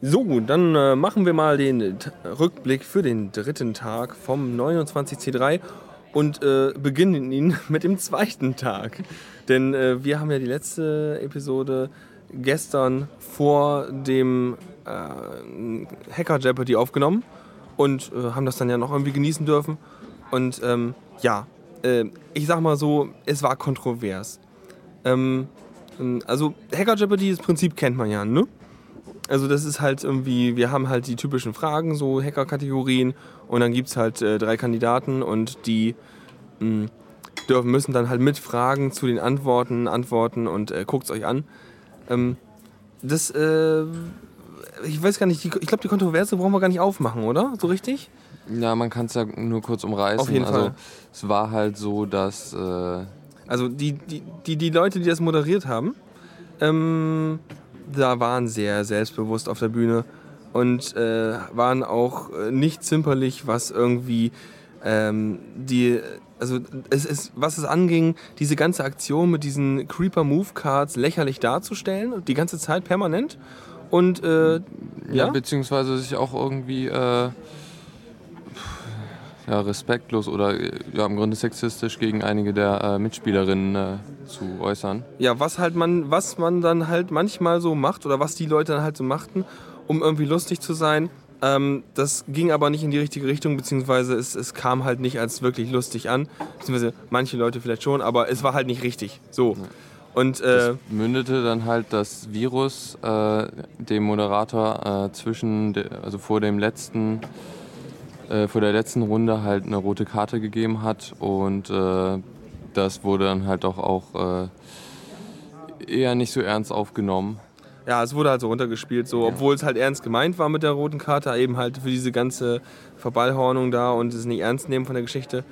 So, dann äh, machen wir mal den T Rückblick für den dritten Tag vom 29C3 und äh, beginnen ihn mit dem zweiten Tag. Denn äh, wir haben ja die letzte Episode gestern vor dem äh, Hacker Jeopardy aufgenommen und äh, haben das dann ja noch irgendwie genießen dürfen. Und ähm, ja, äh, ich sag mal so, es war kontrovers. Ähm, also Hacker Jeopardy, das Prinzip kennt man ja, ne? Also das ist halt irgendwie, wir haben halt die typischen Fragen, so Hacker-Kategorien und dann gibt es halt äh, drei Kandidaten und die mh, dürfen, müssen dann halt mit Fragen zu den Antworten antworten und äh, guckt es euch an. Ähm, das, äh, ich weiß gar nicht, die, ich glaube die Kontroverse brauchen wir gar nicht aufmachen, oder? So richtig? Ja, man kann es ja nur kurz umreißen. Auf jeden also, Fall. Es war halt so, dass... Äh, Also die, die, die, die Leute, die das moderiert haben, ähm, da waren sehr selbstbewusst auf der Bühne und äh, waren auch äh, nicht zimperlich, was irgendwie ähm, die, also es ist, was es anging, diese ganze Aktion mit diesen Creeper Move Cards lächerlich darzustellen, die ganze Zeit permanent. Und äh, ja, ja, beziehungsweise sich auch irgendwie äh, ja, respektlos oder äh, ja, im Grunde sexistisch gegen einige der äh, Mitspielerinnen äh, zu äußern. ja, was halt man, was man dann halt manchmal so macht oder was die Leute dann halt so machten, um irgendwie lustig zu sein. Ähm, das ging aber nicht in die richtige Richtung, beziehungsweise es, es kam halt nicht als wirklich lustig an. Beziehungsweise manche Leute vielleicht schon, aber es war halt nicht richtig. So. Und äh, Das mündete dann halt das Virus äh, dem Moderator äh, zwischen, de, also vor dem letzten, äh, vor der letzten Runde halt eine rote Karte gegeben hat und äh, das wurde dann halt doch auch äh, eher nicht so ernst aufgenommen. ja, es wurde halt so runtergespielt, so, obwohl es halt ernst gemeint war mit der roten Karte, eben halt für diese ganze Verballhornung da und es nicht ernst nehmen von der Geschichte.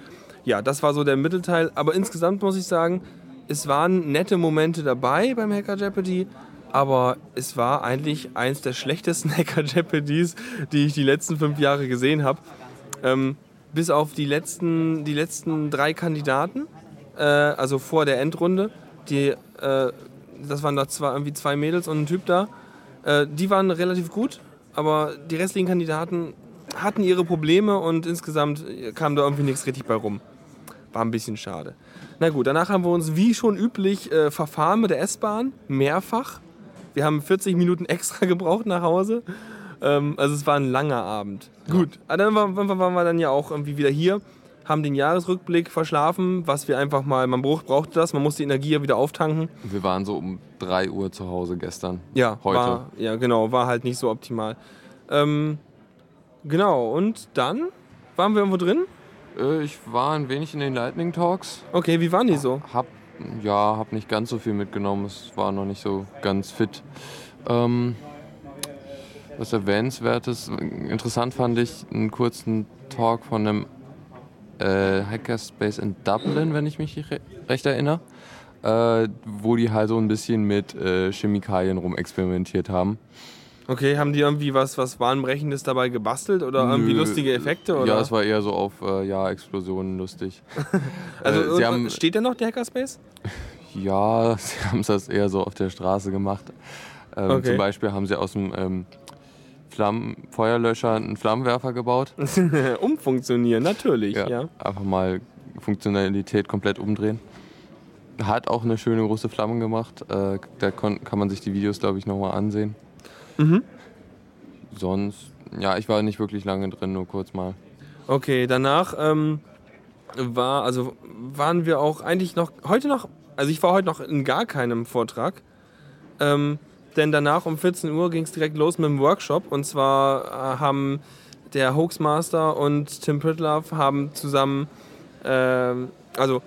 Ja, das war so der Mittelteil. Aber insgesamt muss ich sagen, es waren nette Momente dabei beim Hacker Jeopardy, aber es war eigentlich eins der schlechtesten Hacker Jeopardys, die ich die letzten fünf Jahre gesehen habe. Ähm, bis auf die letzten, die letzten drei Kandidaten, äh, also vor der Endrunde, die, äh, das waren da zwei, irgendwie zwei Mädels und ein Typ da, äh, die waren relativ gut, aber die restlichen Kandidaten hatten ihre Probleme und insgesamt kam da irgendwie nichts richtig bei rum. War ein bisschen schade. Na gut, danach haben wir uns wie schon üblich äh, verfahren mit der S-Bahn, mehrfach. Wir haben 40 Minuten extra gebraucht nach Hause. Ähm, also es war ein langer Abend. Gut, aber dann waren, wir dann ja auch irgendwie wieder hier, haben den Jahresrückblick verschlafen, was wir einfach mal, man brauch- brauchte das, man musste die Energie ja wieder auftanken. Wir waren so um 3 Uhr zu Hause gestern. Ja, Heute. War, ja, genau, war halt nicht so optimal. Ähm, genau, und dann waren wir irgendwo drin. Äh, ich war ein wenig in den Lightning Talks. Okay, wie waren die so? Hab, ja, hab nicht ganz so viel mitgenommen. Es war noch nicht so ganz fit. Ähm, was erwähnenswertes, interessant fand ich einen kurzen Talk von einem äh, Hackerspace in Dublin, wenn ich mich re recht erinnere, äh, wo die halt so ein bisschen mit äh, Chemikalien rumexperimentiert haben. Okay, haben die irgendwie was, was Bahnbrechendes dabei gebastelt oder irgendwie Nö, lustige Effekte? Oder? Ja, es war eher so auf äh, ja, Explosionen lustig. also, äh, äh, haben- steht da noch der Hackerspace? Ja, sie haben das eher so auf der Straße gemacht. Ähm, Okay. Zum Beispiel haben sie aus dem ähm, Flammen Feuerlöscher einen Flammenwerfer gebaut. Umfunktionieren, natürlich, ja. Einfach mal Funktionalität komplett umdrehen. Hat auch eine schöne große Flamme gemacht. Äh, da kann man sich die Videos, glaube ich, nochmal ansehen. Mhm. Sonst, ja, ich war nicht wirklich lange drin, nur kurz mal. Okay, danach ähm, war, also waren wir auch eigentlich noch, heute noch, also ich war heute noch in gar keinem Vortrag. Ähm, denn danach um 14 Uhr ging es direkt los mit dem Workshop. Und zwar äh, haben der Hoaxmaster und Tim Pritlove haben zusammen, ähm, also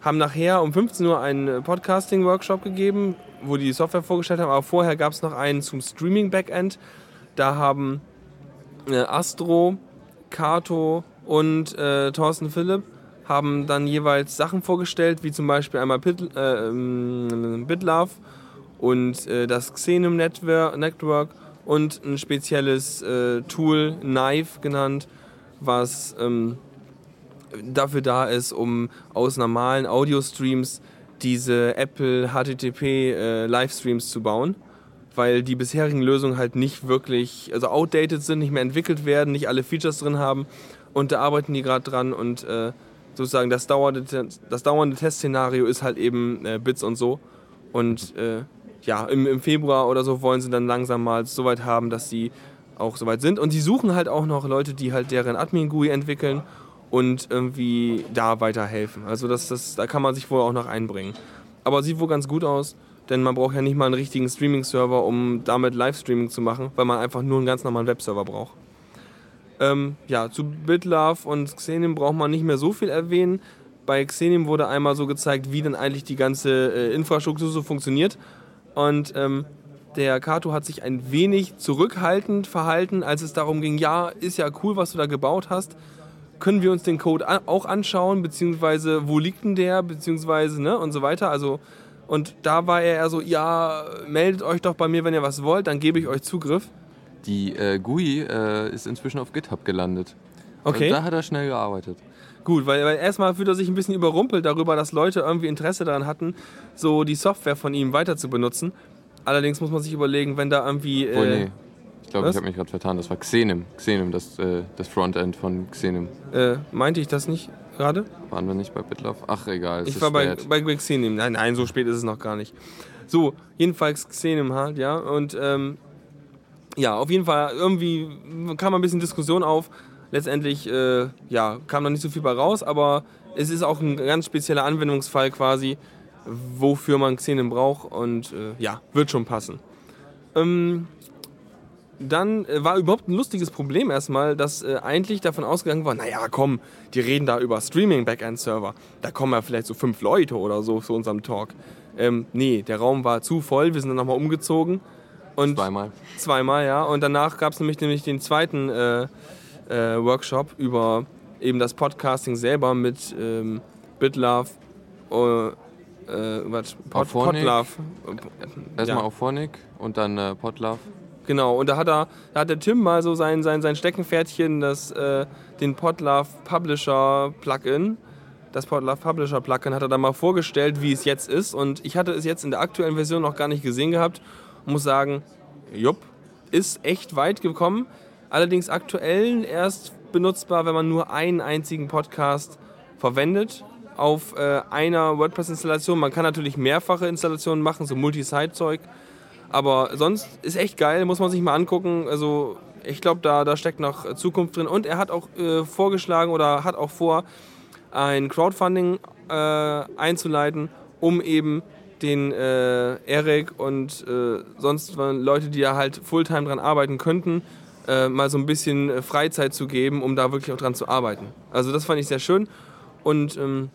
haben nachher um 15 Uhr einen Podcasting-Workshop gegeben, wo die Software vorgestellt haben. Aber vorher gab es noch einen zum Streaming-Backend. Da haben äh, Astro, Kato und äh, Thorsten Philipp haben dann jeweils Sachen vorgestellt, wie zum Beispiel einmal Pit, äh, ähm, BitLove und äh, das Network, Network und ein spezielles äh, Tool, Knife genannt, was ähm, dafür da ist, um aus normalen Audio-Streams diese Apple HTTP äh, Livestreams zu bauen. weil die bisherigen Lösungen halt nicht wirklich, also outdated sind, nicht mehr entwickelt werden, nicht alle Features drin haben. Und da arbeiten die gerade dran und äh, sozusagen das dauernde, das dauernde Testszenario ist halt eben äh, Bits und so. Und äh, ja, im, im Februar oder so wollen sie dann langsam mal so weit haben, dass sie auch soweit sind. Und sie suchen halt auch noch Leute, die halt deren Admin-GUI entwickeln und irgendwie da weiterhelfen. Also das, das, da kann man sich wohl auch noch einbringen. Aber sieht wohl ganz gut aus denn man braucht ja nicht mal einen richtigen Streaming-Server, um damit Livestreaming zu machen, weil man einfach nur einen ganz normalen Webserver braucht. Ähm, ja, zu BitLove und Xenim braucht man nicht mehr so viel erwähnen. Bei Xenim wurde einmal so gezeigt, wie denn eigentlich die ganze äh, Infrastruktur so funktioniert. Und ähm, der Kato hat sich ein wenig zurückhaltend verhalten, als es darum ging, ja, ist ja cool, was du da gebaut hast. Können wir uns den Code auch anschauen, beziehungsweise wo liegt denn der, beziehungsweise, ne, und so weiter. Also und da war er eher so, ja, meldet euch doch bei mir, wenn ihr was wollt, dann gebe ich euch Zugriff. Die äh, GUI äh, ist inzwischen auf GitHub gelandet. Okay. Also da hat er schnell gearbeitet. Gut, weil, weil erstmal fühlt er sich ein bisschen überrumpelt darüber, dass Leute irgendwie Interesse daran hatten, so die Software von ihm weiter zu benutzen. Allerdings muss man sich überlegen, wenn da irgendwie. Äh, oh, nee. Ich glaube, ich habe mich gerade vertan. Das war Xenim. Xenim, das, äh, das Frontend von Xenim. Äh, meinte ich das nicht? gerade? Waren wir nicht bei Bitlove? Ach, egal. Ich war bei, bei, bei Xenim. Nein, nein, so spät ist es noch gar nicht. So, jedenfalls Xenim halt, ja. Und ähm, ja, auf jeden Fall, irgendwie kam ein bisschen Diskussion auf. Letztendlich, äh, ja, kam noch nicht so viel bei raus, aber es ist auch ein ganz spezieller Anwendungsfall quasi, wofür man Xenim braucht und äh, ja, wird schon passen. Ähm, dann äh, war überhaupt ein lustiges Problem erstmal, dass äh, eigentlich davon ausgegangen war, naja, komm, die reden da über Streaming-Backend-Server. Da kommen ja vielleicht so fünf Leute oder so zu unserem Talk. Ähm, nee, der Raum war zu voll, wir sind dann nochmal umgezogen. Und zweimal. Zweimal, ja. Und danach gab es nämlich, nämlich den zweiten äh, äh, Workshop über eben das Podcasting selber mit ähm, BitLove, äh, äh, was? Pod, Podlove. Erstmal ja. auf Phonic und dann äh, Podlove. Genau, und da hat, er, da hat der Tim mal so sein, sein, sein Steckenpferdchen, das, äh, den Podlove Publisher Plugin. Das Podlove Publisher Plugin hat er da mal vorgestellt, wie es jetzt ist. Und ich hatte es jetzt in der aktuellen Version noch gar nicht gesehen gehabt. Und muss sagen, jupp, ist echt weit gekommen. Allerdings aktuell erst benutzbar, wenn man nur einen einzigen Podcast verwendet auf äh, einer WordPress-Installation. Man kann natürlich mehrfache Installationen machen, so Multi-Site-Zeug. Aber sonst ist echt geil, muss man sich mal angucken. Also ich glaube, da, da steckt noch Zukunft drin. Und er hat auch äh, vorgeschlagen oder hat auch vor, ein Crowdfunding äh, einzuleiten, um eben den äh, Eric und äh, sonst Leute, die da halt Fulltime dran arbeiten könnten, äh, mal so ein bisschen Freizeit zu geben, um da wirklich auch dran zu arbeiten. Also das fand ich sehr schön. Und ähm,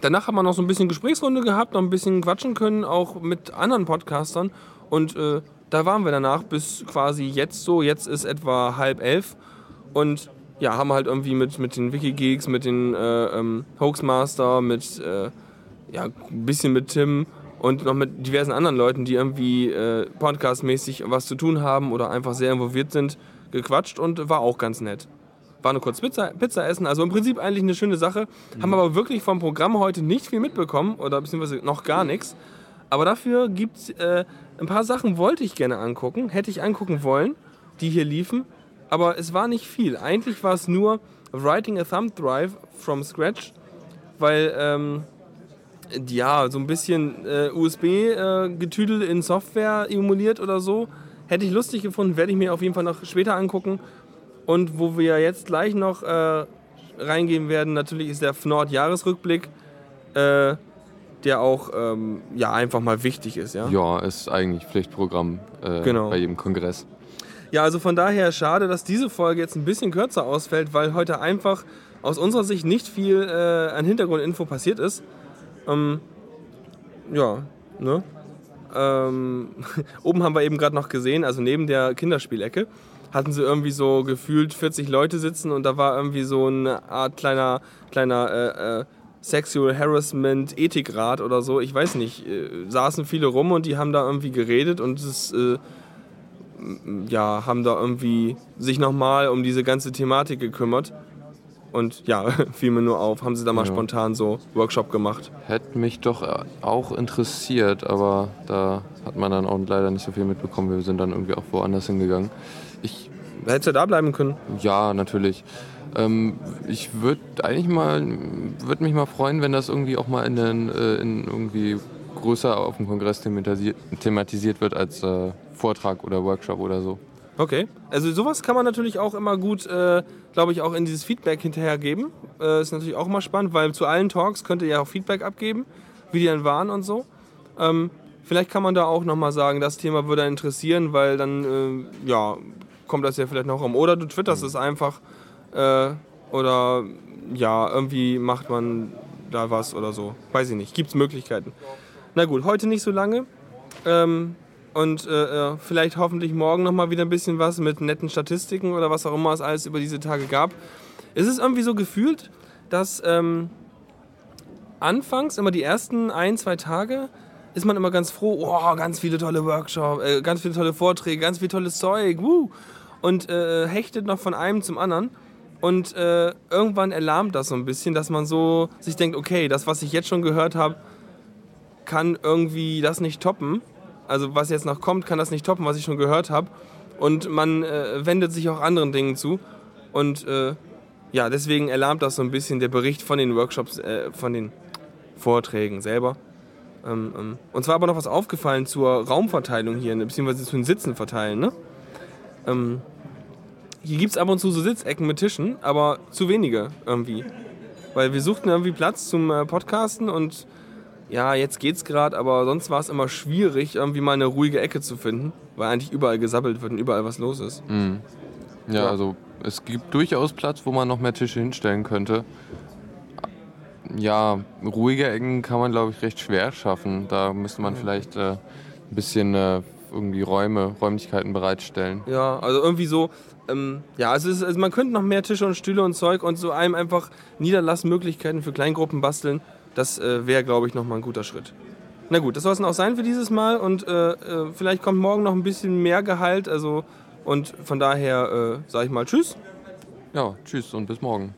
danach haben wir noch so ein bisschen Gesprächsrunde gehabt, noch ein bisschen quatschen können, auch mit anderen Podcastern. Und äh, da waren wir danach bis quasi jetzt so. Jetzt ist etwa halb elf. Und ja, haben halt irgendwie mit, mit den Wikigeeks, mit den äh, ähm, Hoaxmaster, mit äh, ja, ein bisschen mit Tim und noch mit diversen anderen Leuten, die irgendwie äh, podcastmäßig was zu tun haben oder einfach sehr involviert sind, gequatscht und war auch ganz nett. War eine kurz Pizza, Pizza essen, also im Prinzip eigentlich eine schöne Sache. Mhm. Haben aber wirklich vom Programm heute nicht viel mitbekommen oder beziehungsweise noch gar nichts. Aber dafür gibt es äh, ein paar Sachen, wollte ich gerne angucken, hätte ich angucken wollen, die hier liefen. Aber es war nicht viel. Eigentlich war es nur Writing a Thumb Drive from Scratch, weil ähm, ja, so ein bisschen äh, USB-Getüdel äh, in Software emuliert oder so. Hätte ich lustig gefunden, werde ich mir auf jeden Fall noch später angucken. Und wo wir jetzt gleich noch äh, reingehen werden, natürlich ist der FNORD-Jahresrückblick. Äh, der auch ähm, ja, einfach mal wichtig ist. Ja, ja ist eigentlich Pflichtprogramm äh, genau. bei jedem Kongress. Ja, also von daher schade, dass diese Folge jetzt ein bisschen kürzer ausfällt, weil heute einfach aus unserer Sicht nicht viel äh, an Hintergrundinfo passiert ist. Ähm, ja, ne? Ähm, oben haben wir eben gerade noch gesehen, also neben der Kinderspielecke, hatten sie irgendwie so gefühlt 40 Leute sitzen und da war irgendwie so eine Art kleiner, kleiner äh, äh, Sexual Harassment Ethikrat oder so, ich weiß nicht, äh, saßen viele rum und die haben da irgendwie geredet und es, äh, ja, haben da irgendwie sich nochmal um diese ganze Thematik gekümmert. Und ja, fiel mir nur auf. Haben sie da mal Ja. spontan so Workshop gemacht? Hätte mich doch äh, auch interessiert, aber da hat man dann auch leider nicht so viel mitbekommen. Wir sind dann irgendwie auch woanders hingegangen. Ich, hättest du da bleiben können. ja, natürlich. Ähm, ich würde eigentlich mal, würde mich mal freuen, wenn das irgendwie auch mal in, den, äh, in irgendwie größer auf dem Kongress thematisiert, thematisiert wird als äh, Vortrag oder Workshop oder so. Okay. Also sowas kann man natürlich auch immer gut, äh, glaube ich, auch in dieses Feedback hinterher geben. Äh, ist natürlich auch immer spannend, weil zu allen Talks könnt ihr ja auch Feedback abgeben, wie die dann waren und so. Ähm, vielleicht kann man da auch nochmal sagen, das Thema würde einen interessieren, weil dann, äh, ja, kommt das ja vielleicht noch um. Oder du twitterst es einfach. Äh, oder, ja, irgendwie macht man da was oder so. Weiß ich nicht. Gibt's Möglichkeiten. Na gut, heute nicht so lange. Ähm, und äh, äh, vielleicht hoffentlich morgen nochmal wieder ein bisschen was mit netten Statistiken oder was auch immer es alles über diese Tage gab. Es ist irgendwie so gefühlt, dass ähm, anfangs, immer die ersten ein, zwei Tage, ist man immer ganz froh, oh, ganz viele tolle Workshops, äh, ganz viele tolle Vorträge, ganz viel tolles Zeug, wuh, und äh, hechtet noch von einem zum anderen. Und äh, irgendwann erlahmt das so ein bisschen, dass man so sich denkt, okay, das, was ich jetzt schon gehört habe, kann irgendwie das nicht toppen. Also was jetzt noch kommt, kann das nicht toppen, was ich schon gehört habe. Und man äh, wendet sich auch anderen Dingen zu. Und äh, ja, deswegen erlahmt das so ein bisschen der Bericht von den Workshops, äh, von den Vorträgen selber. Ähm, ähm. Und zwar aber noch was aufgefallen zur Raumverteilung hier, ne, beziehungsweise zu den Sitzen verteilen. Ne? Ähm, hier gibt es ab und zu so Sitzecken mit Tischen, aber zu wenige irgendwie. Weil wir suchten irgendwie Platz zum äh, Podcasten und ja, jetzt geht's gerade, aber sonst war es immer schwierig, irgendwie mal eine ruhige Ecke zu finden, weil eigentlich überall gesabbelt wird und überall was los ist. Mhm. Ja, Ja. also es gibt durchaus Platz, wo man noch mehr Tische hinstellen könnte. Ja, ruhige Ecken kann man, glaube ich, recht schwer schaffen. Da müsste man vielleicht äh, ein bisschen äh, irgendwie Räume, Räumlichkeiten bereitstellen. Ja, also irgendwie so, ähm, ja, also, es ist, also man könnte noch mehr Tische und Stühle und Zeug und so einem einfach Niederlassmöglichkeiten für Kleingruppen basteln. Das äh, wäre, glaube ich, nochmal ein guter Schritt. Na gut, das soll es dann auch sein für dieses Mal und äh, äh, vielleicht kommt morgen noch ein bisschen mehr Gehalt, also und von daher äh, sage ich mal Tschüss. Ja, tschüss und bis morgen.